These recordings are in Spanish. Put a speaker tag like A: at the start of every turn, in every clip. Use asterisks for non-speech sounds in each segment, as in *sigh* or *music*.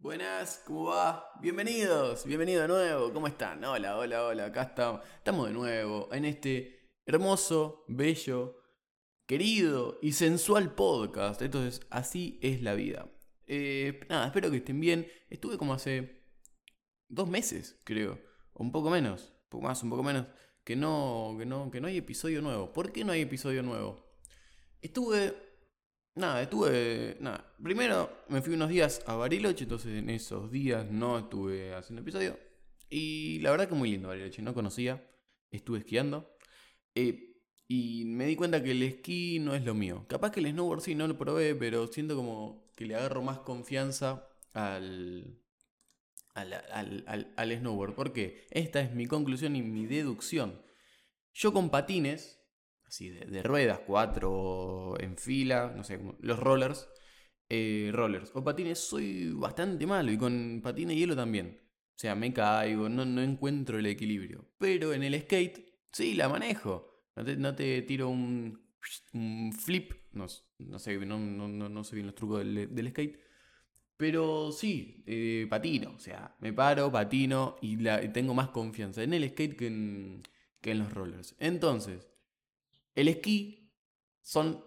A: Buenas, ¿cómo va? Bienvenidos, bienvenido de nuevo, ¿cómo están? Hola, hola, hola, acá estamos. Estamos de nuevo en este hermoso, bello, querido y sensual podcast. Entonces, así es la vida. Eh, nada, espero que estén bien. Estuve como hace dos meses, creo, o un poco menos, un poco más, un poco menos, que no, que no, que no hay episodio nuevo. ¿Por qué no hay episodio nuevo? Estuve Nada, estuve. Nada. Primero me fui unos días a Bariloche, entonces en esos días no estuve haciendo episodio. Y la verdad que muy lindo Bariloche, no conocía. Estuve esquiando. Eh, y me di cuenta que el esquí no es lo mío. Capaz que el snowboard sí, no lo probé, pero siento como que le agarro más confianza al, al, al, al snowboard. Porque esta es mi conclusión y mi deducción. Yo con patines así de, ruedas, cuatro en fila, no sé, los rollers, eh, rollers o patines, soy bastante malo y con patines y hielo también. O sea, me caigo, no, no encuentro el equilibrio. Pero en el skate, sí, la manejo. No te, tiro un, un flip, no, no sé, no, no, no, sé bien los trucos del, skate. Pero sí, eh, patino, o sea, me paro, patino y, la, tengo más confianza en el skate que que en los rollers. Entonces, el esquí son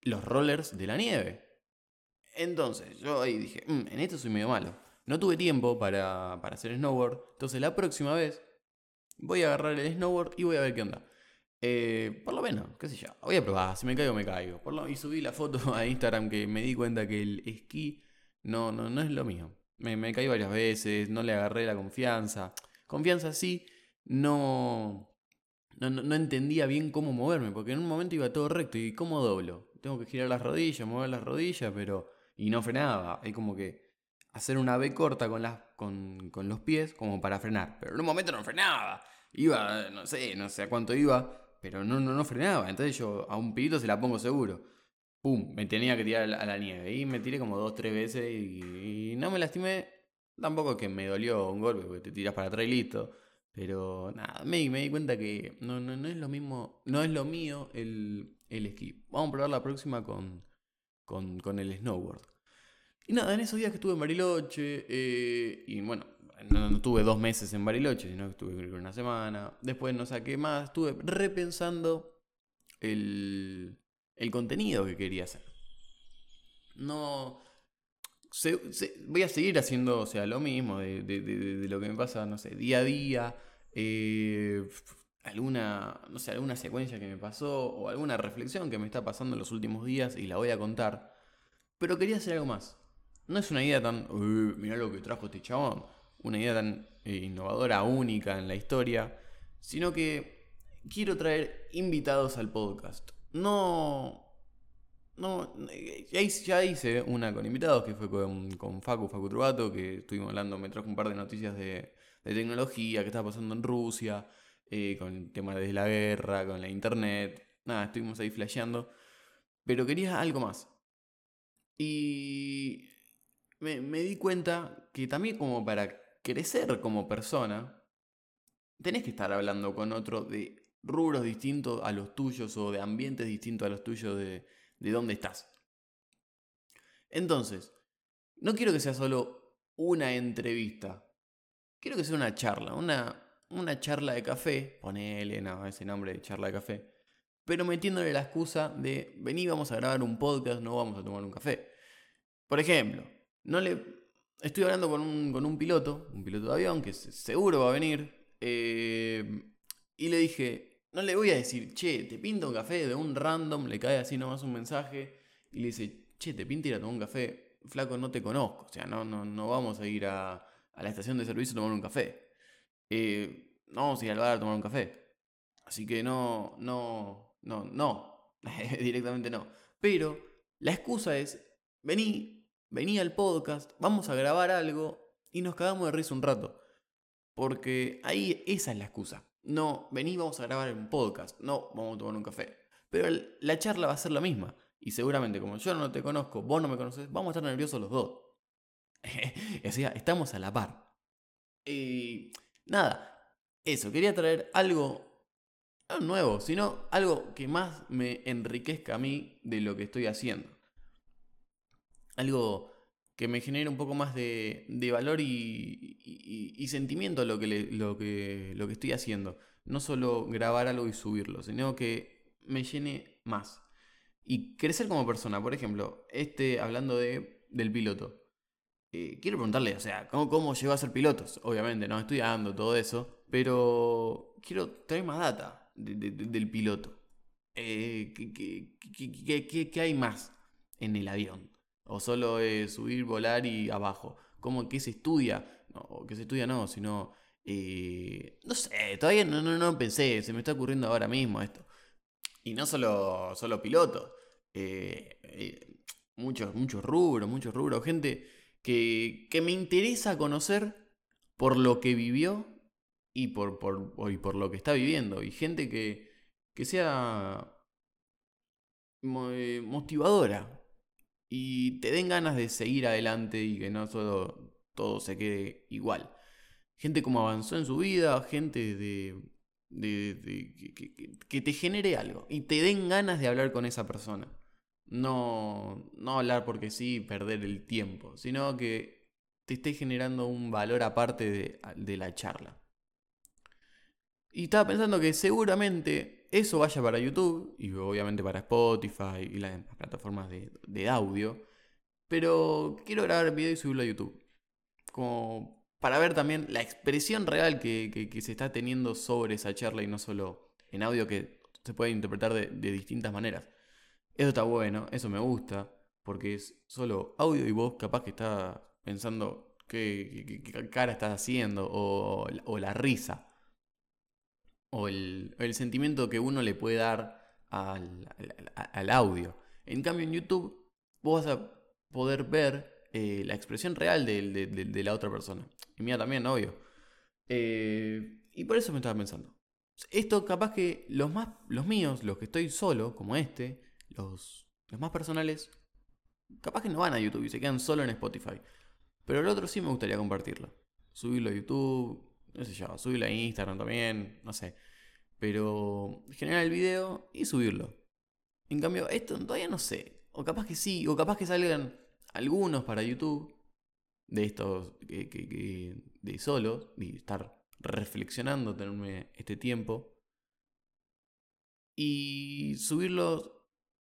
A: los rollers de la nieve. Entonces, yo ahí dije, mm, en esto soy medio malo. No tuve tiempo para, hacer snowboard. Entonces, la próxima vez voy a agarrar el snowboard y voy a ver qué onda. Eh, por lo menos, qué sé yo. Voy a probar. Si me caigo, me caigo. Y subí la foto *laughs* a Instagram que me di cuenta que el esquí no, no, no es lo mío. Me caí varias veces, no le agarré la confianza. Confianza sí, no, no, entendía bien cómo moverme, porque en un momento iba todo recto y cómo doblo. Tengo que girar las rodillas, mover las rodillas, pero... Y no frenaba. Hay como que hacer una B corta con, las, con, con los pies como para frenar. Pero en un momento no frenaba. Iba, no sé, no sé a cuánto iba, pero no, no, no frenaba. Entonces yo a un pibito se la pongo seguro. Pum, me tenía que tirar a la nieve. Y me tiré como dos, tres veces y, y no me lastimé. Tampoco que me dolió un golpe, porque te tiras para atrás y listo. Pero nada, me, me di cuenta que no, no, no, es lo mismo, no es lo mío el, el esquí. Vamos a probar la próxima con, con, con, el snowboard. Y nada, en esos días que estuve en Bariloche, eh, y bueno, no, no, tuve dos meses en Bariloche, sino que estuve una semana. Después no saqué más, estuve repensando el, el contenido que quería hacer. No, voy a seguir haciendo, o sea, lo mismo de, lo que me pasa, no sé, día a día. Eh, alguna, no sé, alguna secuencia que me pasó o alguna reflexión que me está pasando en los últimos días y la voy a contar. Pero quería hacer algo más. No es una idea tan, mira lo que trajo este chabón, una idea tan eh, innovadora, única en la historia, sino que quiero traer invitados al podcast. No, no, ya hice una con invitados que fue con, con Facu, Facu Trubato, que estuvimos hablando, me trajo un par de noticias de, tecnología, que estaba pasando en Rusia, eh, con el tema de la guerra, con la internet. Nada, estuvimos ahí flasheando. Pero quería algo más. Y me, me di cuenta que también como para crecer como persona, tenés que estar hablando con otro de rubros distintos a los tuyos o de ambientes distintos a los tuyos de de dónde estás. Entonces, no quiero que sea solo una entrevista. Quiero que sea una charla, una, una charla de café. Ponele, no, ese nombre de charla de café. Pero metiéndole la excusa de, vení, vamos a grabar un podcast, no vamos a tomar un café. Por ejemplo, no le... Estoy hablando con un, con un piloto, un piloto de avión, que seguro va a venir. Eh, y le dije, no le voy a decir, che, te pinto un café de un random, le cae así nomás un mensaje y le dice, che, te pinto ir a tomar un café, flaco, no te conozco, o sea, no, no, no vamos a ir a, a la estación de servicio a tomar un café. Eh, no vamos a ir al bar a tomar un café. Así que no, no, no, no, *laughs* directamente no. Pero la excusa es, vení, vení al podcast, vamos a grabar algo y nos cagamos de risa un rato. Porque ahí esa es la excusa. No, vení, vamos a grabar un podcast. No, vamos a tomar un café. Pero la charla va a ser la misma. Y seguramente, como yo no te conozco, vos no me conoces, vamos a estar nerviosos los dos. *laughs* o sea, estamos a la par. Y nada, eso, quería traer algo no nuevo, sino algo que más me enriquezca a mí de lo que estoy haciendo. Algo que me genere un poco más de, valor y, sentimiento lo que, lo, que, lo que estoy haciendo. No solo grabar algo y subirlo, sino que me llene más. Y crecer como persona, por ejemplo, este hablando de, del piloto. Eh, quiero preguntarle, o sea, ¿cómo, ¿cómo, llegó a ser piloto? Obviamente, no estudiando, todo eso, pero quiero traer más data del piloto. Eh, ¿qué, hay más en el avión? ¿O solo subir, volar y abajo? ¿Cómo, ¿Qué se estudia? No, que se estudia no, sino... Eh, no sé, todavía no, no, no pensé, se me está ocurriendo ahora mismo esto. Y no solo, solo pilotos, muchos, muchos rubros, muchos rubros, gente que, me interesa conocer por lo que vivió y por, por, por lo que está viviendo. Y gente que, que sea motivadora y te den ganas de seguir adelante y que no solo todo se quede igual. Gente como avanzó en su vida, gente de, de, que, te genere algo y te den ganas de hablar con esa persona. No, no hablar porque sí, perder el tiempo, sino que te esté generando un valor aparte de, la charla. Y estaba pensando que seguramente eso vaya para YouTube y obviamente para Spotify y las, plataformas de, audio. Pero quiero grabar video y subirlo a YouTube. Como para ver también la expresión real que, se está teniendo sobre esa charla y no solo en audio que se puede interpretar de distintas maneras. Eso está bueno, eso me gusta, porque es solo audio y voz capaz que está pensando qué, cara estás haciendo, o, la risa, o el, sentimiento que uno le puede dar al, audio. En cambio en YouTube vos vas a poder ver eh, la expresión real de, la otra persona. Y mía también, obvio. Eh, y por eso me estaba pensando. Esto capaz que los más los míos, los que estoy solo, como este, los, más personales, capaz que no van a YouTube y se quedan solo en Spotify. Pero el otro sí me gustaría compartirlo. Subirlo a YouTube, no sé yo, subirlo a Instagram también, no sé. Pero generar el video y subirlo. En cambio, esto todavía no sé. O capaz que sí, o capaz que salgan algunos para YouTube de estos que, de solos y estar reflexionando, tenerme este tiempo y subirlos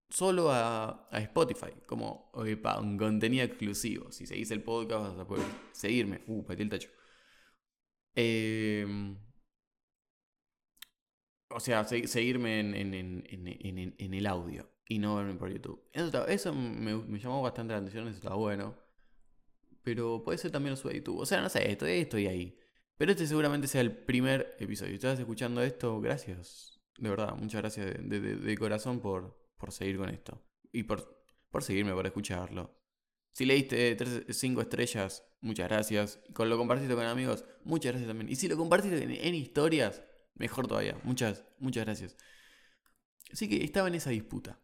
A: solo a, Spotify, como para un contenido exclusivo. Si seguís el podcast vas a poder seguirme. Uh, metí el tacho. Em, o sea, seguirme en, el audio y no verme por YouTube. Eso, me, llamó bastante la atención, eso está bueno. Pero puede ser también lo subo a YouTube. O sea, no sé, estoy, estoy ahí. Pero este seguramente sea el primer episodio. Si estás escuchando esto, gracias. De verdad, muchas gracias de corazón por, por seguir con esto. Y por, por seguirme, por escucharlo. Si leíste 5 estrellas, muchas gracias. Con lo compartiste con amigos, muchas gracias también. Y si lo compartiste en, historias, mejor todavía. Muchas, muchas gracias. Así que estaba en esa disputa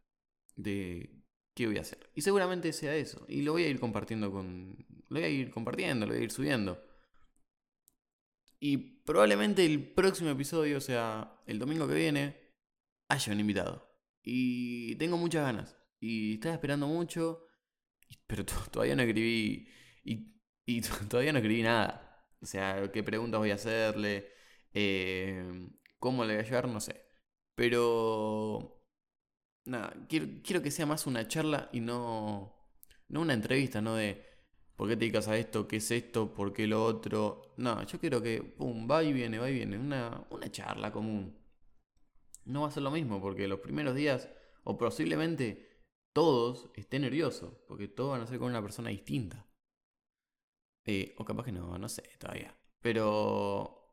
A: de qué voy a hacer. Y seguramente sea eso. Y lo voy a ir compartiendo con. Lo voy a ir compartiendo, lo voy a ir subiendo. Y probablemente el próximo episodio, o sea, el domingo que viene, haya un invitado. Y tengo muchas ganas. Y estaba esperando mucho. Pero todavía no escribí. Y, *laughs* todavía no escribí nada. O sea, qué preguntas voy a hacerle. Eh, cómo le voy a llevar, no sé. Pero. Nada, quiero, quiero que sea más una charla y no. No una entrevista, no de. ¿Por qué te dedicas a esto? ¿Qué es esto? ¿Por qué lo otro? No, yo quiero que, pum, va y viene, va y viene. Una, una charla común no va a ser lo mismo, porque los primeros días, o posiblemente todos, estén nerviosos, porque todos van a ser con una persona distinta. Eh, o capaz que no, no sé todavía. Pero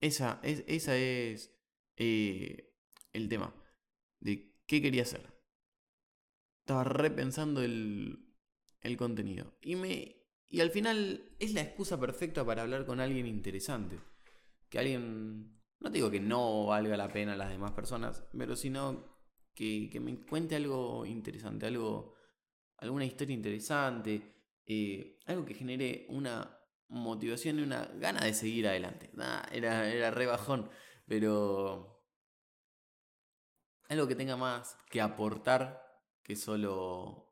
A: esa es, esa es eh, el tema de qué quería hacer. Estaba repensando el, el contenido. Y, me, y al final es la excusa perfecta para hablar con alguien interesante. Que alguien no digo que no valga la pena a las demás personas, pero sino que, que me cuente algo interesante, algo, alguna historia interesante, eh, algo que genere una motivación y una gana de seguir adelante. era, era re bajón, pero algo que tenga más que aportar que solo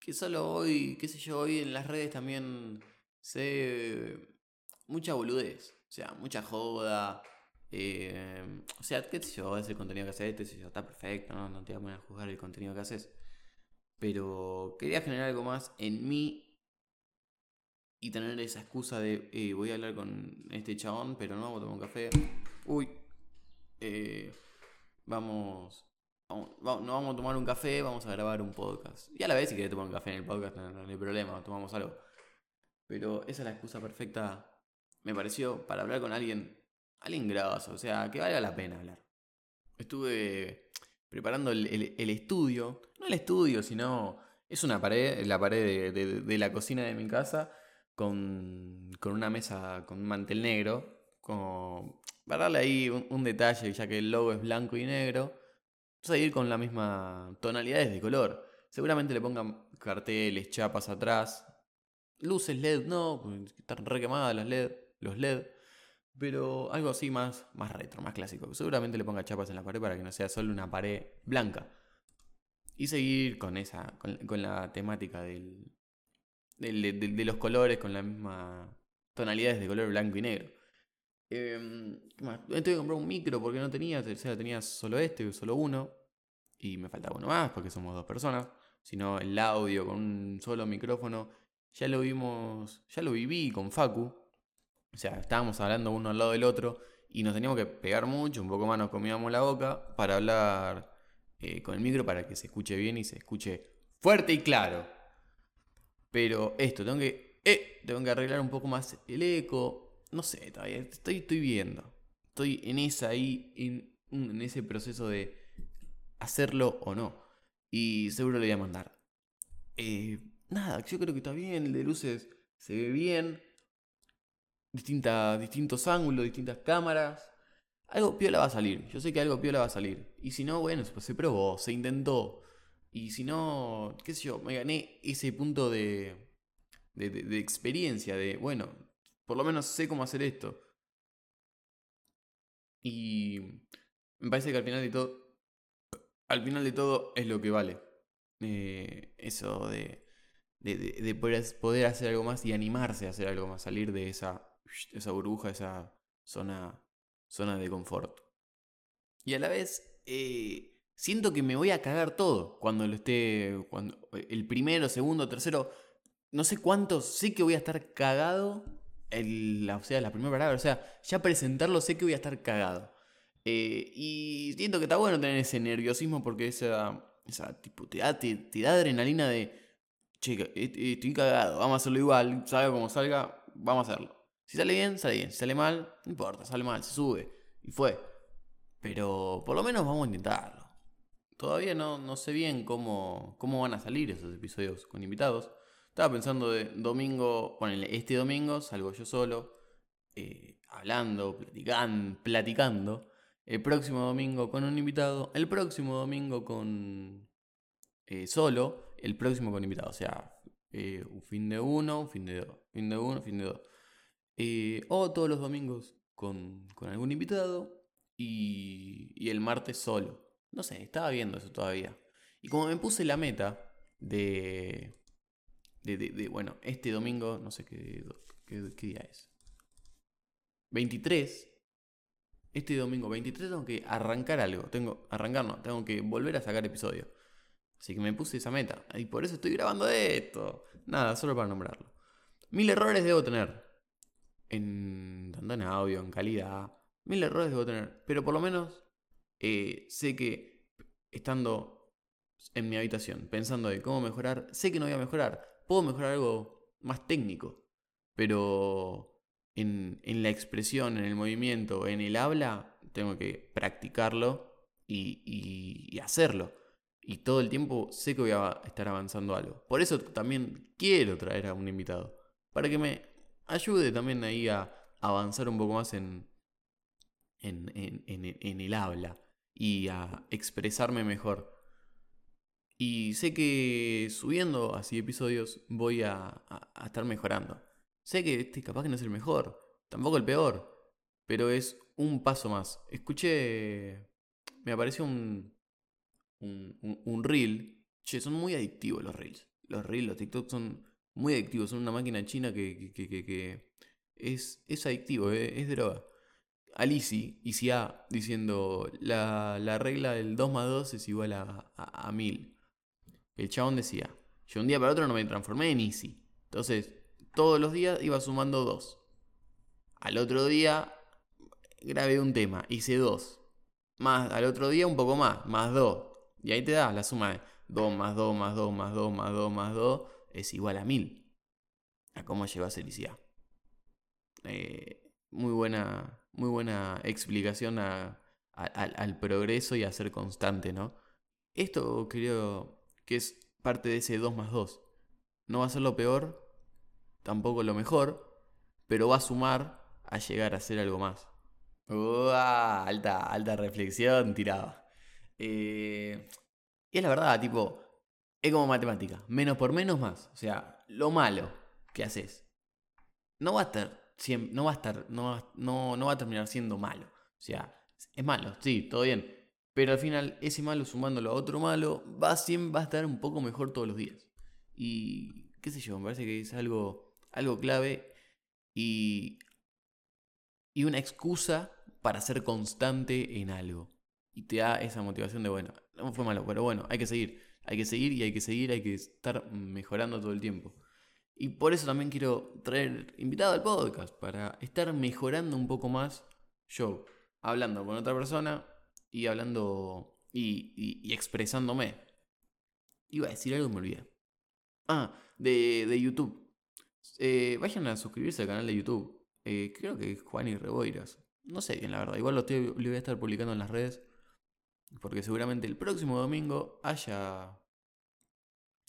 A: que solo hoy, qué sé yo, hoy en las redes también sé mucha boludez. O sea, mucha joda. Eh, o sea, qué sé yo, es el contenido que haces, este, está perfecto, ¿no? no te voy a poner a juzgar el contenido que haces. Pero quería generar algo más en mí y tener esa excusa de eh, voy a hablar con este chabón, pero no vamos a tomar un café. Uy, eh, vamos, vamos, no vamos a tomar un café, vamos a grabar un podcast. Y a la vez, si querés tomar un café en el podcast, no, hay problema, tomamos algo. Pero esa es la excusa perfecta, me pareció, para hablar con alguien, alguien grosso, o sea, que valga la pena hablar. Estuve preparando el, estudio, no el estudio, sino es una pared, la pared de la cocina de mi casa con, con una mesa con un mantel negro, como para darle ahí un, detalle, ya que el logo es blanco y negro, vamos a ir con la misma tonalidades de color. Seguramente le pongan carteles, chapas atrás, luces LED, no, están re quemadas las LED, los LED, pero algo así más, más retro, más clásico. Seguramente le ponga chapas en la pared para que no sea solo una pared blanca. Y seguir con esa, con la temática del, de, los colores con las mismas tonalidades de color blanco y negro. Eh, que comprar un micro porque no tenía, o sea, tenía solo este, solo uno. Y me faltaba uno más porque somos dos personas. Sino el audio con un solo micrófono. Ya lo vimos, ya lo viví con Facu. O sea, estábamos hablando uno al lado del otro y nos teníamos que pegar mucho, un poco más nos comíamos la boca para hablar eh, con el micro para que se escuche bien y se escuche fuerte y claro. Pero esto, tengo que, eh, tengo que arreglar un poco más el eco. No sé, todavía estoy, estoy viendo. Estoy en esa ahí, en, en ese proceso de hacerlo o no. Y seguro le voy a mandar. Eh, nada, yo creo que está bien. El de luces se ve bien. distintos ángulos, distintas cámaras. Algo piola va a salir. Yo sé que algo piola va a salir. Y si no, bueno, se probó, se intentó. Y si no, qué sé yo, me gané ese punto de, de, experiencia, de, bueno, por lo menos sé cómo hacer esto. Y me parece que al final de todo, al final de todo es lo que vale. Eh, eso de, de, de, poder, hacer algo más y animarse a hacer algo más, salir de esa, esa burbuja, esa zona, zona de confort. Y a la vez, eh, siento que me voy a cagar todo cuando lo esté. Cuando, el primero, segundo, tercero. No sé cuántos. Sé que voy a estar cagado. El, la, o sea, la primera palabra. O sea, ya presentarlo sé que voy a estar cagado. Eh, y siento que está bueno tener ese nerviosismo porque esa. esa tipo, te da, adrenalina de. Che, estoy cagado, vamos a hacerlo igual. Salga como salga, vamos a hacerlo. Si sale bien, sale bien. Si sale mal, no importa, sale mal, se sube. Y fue. Pero por lo menos vamos a intentarlo. Todavía no, no sé bien cómo, cómo van a salir esos episodios con invitados. Estaba pensando de domingo, bueno, este domingo salgo yo solo, eh, hablando, platicando, platicando. El próximo domingo con un invitado. El próximo domingo con eh, solo. El próximo con invitado. O sea, eh, un fin de uno, un fin de dos. Fin de uno, fin de dos. o todos los domingos con, con algún invitado. Y, y el martes solo. No sé, estaba viendo eso todavía. Y como me puse la meta de. De, de, bueno, este domingo, no sé qué, qué, día es. 23. Este domingo 23 tengo que arrancar algo. Tengo. Arrancar no, tengo que volver a sacar episodio. Así que me puse esa meta. Y por eso estoy grabando esto. Nada, solo para nombrarlo. Mil errores debo tener. En. tanto en audio, en calidad. Mil errores debo tener. Pero por lo menos eh, sé que estando en mi habitación pensando de cómo mejorar, sé que no voy a mejorar. Puedo mejorar algo más técnico, pero en, la expresión, en el movimiento, en el habla, tengo que practicarlo y, hacerlo. Y todo el tiempo sé que voy a estar avanzando algo. Por eso también quiero traer a un invitado. Para que me ayude también ahí a avanzar un poco más en, en, en el habla y a expresarme mejor. Y sé que subiendo así episodios voy a, estar mejorando. Sé que este capaz que no es el mejor, tampoco el peor, pero es un paso más. Escuché, me apareció un, un, un, reel. Che, son muy adictivos los reels. los reels, los TikTok son muy adictivos, son una máquina china que, que, que, que es, es adictivo, eh, es droga. Alisi, A diciendo la, la, regla del 2 más 2 es igual a, a, 1000. El chabón decía, yo un día para otro no me transformé en Easy. Entonces, todos los días iba sumando 2. Al otro día grabé un tema, hice 2. Más, al otro día un poco más, más 2. Y ahí te da la suma de 2 más 2 más 2 más 2 más 2 más 2 es igual a 1000. A cómo llegó a ser Easy eh, muy buena muy buena explicación al progreso y a ser constante, ¿no? Esto creo que es parte de ese 2 más 2. No va a ser lo peor, tampoco lo mejor, pero va a sumar a llegar a ser algo más. Uah, alta, alta reflexión tiraba. Eh, y es la verdad, tipo, es como matemática. Menos por menos más. O sea, lo malo que haces no va a estar no va a estar, no, no, no va a terminar siendo malo. O sea, es malo, sí, todo bien. Pero al final, ese malo sumándolo a otro malo, va, siempre, va a estar un poco mejor todos los días. Y qué sé yo, me parece que es algo, algo clave y, y una excusa para ser constante en algo. Y te da esa motivación de, bueno, no fue malo, pero bueno, hay que seguir. Hay que seguir y hay que seguir, hay que estar mejorando todo el tiempo. Y por eso también quiero traer invitado al podcast, para estar mejorando un poco más yo, hablando con otra persona y hablando y, expresándome. Iba a decir algo y me olvidé. Ah, de, YouTube. Eh, vayan a suscribirse al canal de YouTube. Eh, creo que es Juan y Reboiras. No sé bien, la verdad. Igual lo, lo voy a estar publicando en las redes. Porque seguramente el próximo domingo haya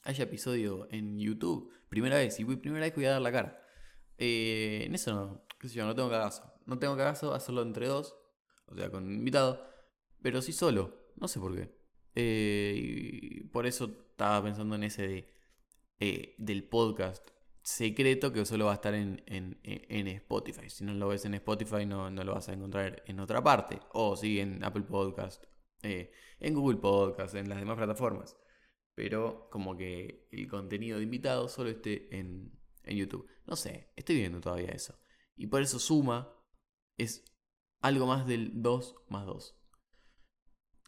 A: haya episodio en YouTube. Primera vez, y primera vez que voy a dar la cara. Eh, en eso no, qué sé yo, no tengo cagazo. No tengo cagazo hacerlo entre dos, o sea, con invitado, pero sí solo. No sé por qué. Eh, por eso estaba pensando en ese de, eh, del podcast secreto que solo va a estar en, en, Spotify. Si no lo ves en Spotify, no, no, lo vas a encontrar en otra parte. O sí, en Apple Podcast, en Google Podcast, en las demás plataformas pero como que el contenido de invitados solo esté en, YouTube. No sé, estoy viendo todavía eso. Y por eso suma es algo más del 2 más 2.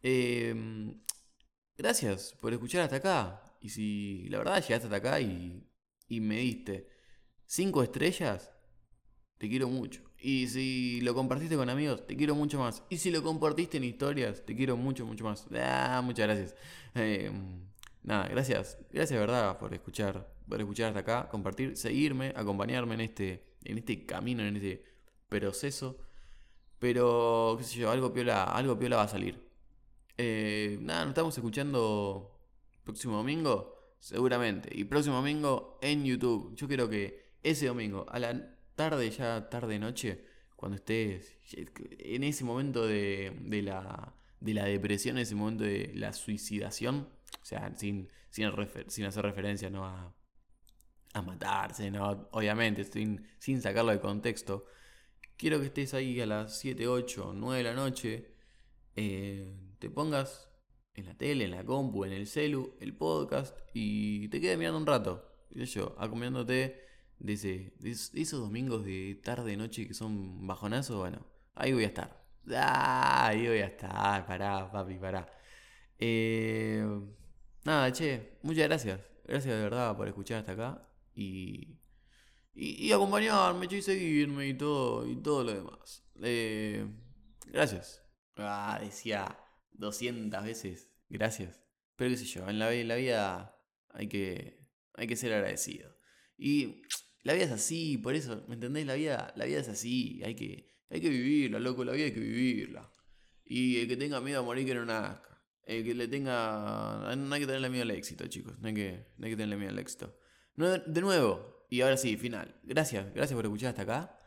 A: Em, gracias por escuchar hasta acá. Y si la verdad llegaste hasta acá y, y me diste 5 estrellas, te quiero mucho. Y si lo compartiste con amigos, te quiero mucho más. Y si lo compartiste en historias, te quiero mucho, mucho más. Ah, muchas gracias. Eh, nada, gracias, gracias verdad por escuchar, por escuchar hasta acá, compartir, seguirme, acompañarme en este, en este camino, en este proceso. Pero, qué sé yo, algo piola, algo piola va a salir. Eh, nada, nos estamos escuchando próximo domingo, seguramente. Y próximo domingo en YouTube. Yo quiero que ese domingo, a la tarde, ya tarde noche, cuando estés en ese momento de, de, la, de la depresión, en ese momento de la suicidación, o sea, sin, sin, hacer referencia ¿no? a, a matarse, ¿no? obviamente, sin, sin sacarlo de contexto. Quiero que estés ahí a las 7, 8, 9 de la noche. Eh, te pongas en la tele, en la compu, en el celu, el podcast y te quedes mirando un rato. Y yo, acompañándote de, esos domingos de tarde, noche que son bajonazos, bueno, ahí voy a estar. Ah, ahí voy a estar, pará, papi, pará. Eh, Nada, che, muchas gracias. Gracias de verdad por escuchar hasta acá y, y, acompañarme, che, y seguirme y todo, y todo lo demás. Eh, gracias. Ah, decía 200 veces gracias. Pero qué sé yo, en la, vida hay que, hay que ser agradecido. Y la vida es así, por eso, ¿me entendés? La vida, la vida es así, hay que, hay que vivirla, loco, la vida hay que vivirla. Y el que tenga miedo a morir que no nazca. El que le tenga. No hay que tenerle miedo al éxito, chicos. No hay que, no hay que tenerle miedo al éxito. De nuevo, y ahora sí, final. Gracias, gracias por escuchar hasta acá.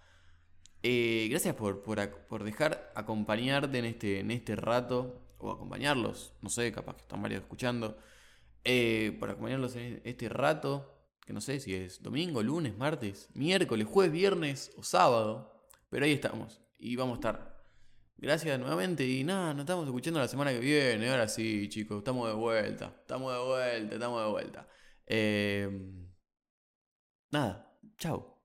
A: Eh, gracias por, por, dejar acompañarte en este, en este rato. O acompañarlos, no sé, capaz que están varios escuchando. Eh, por acompañarlos en este rato. Que no sé si es domingo, lunes, martes, miércoles, jueves, viernes o sábado. Pero ahí estamos. Y vamos a estar Gracias nuevamente y nada, nos estamos escuchando la semana que viene. Ahora sí, chicos, estamos de vuelta. Estamos de vuelta, estamos de vuelta. Eh, nada, chao.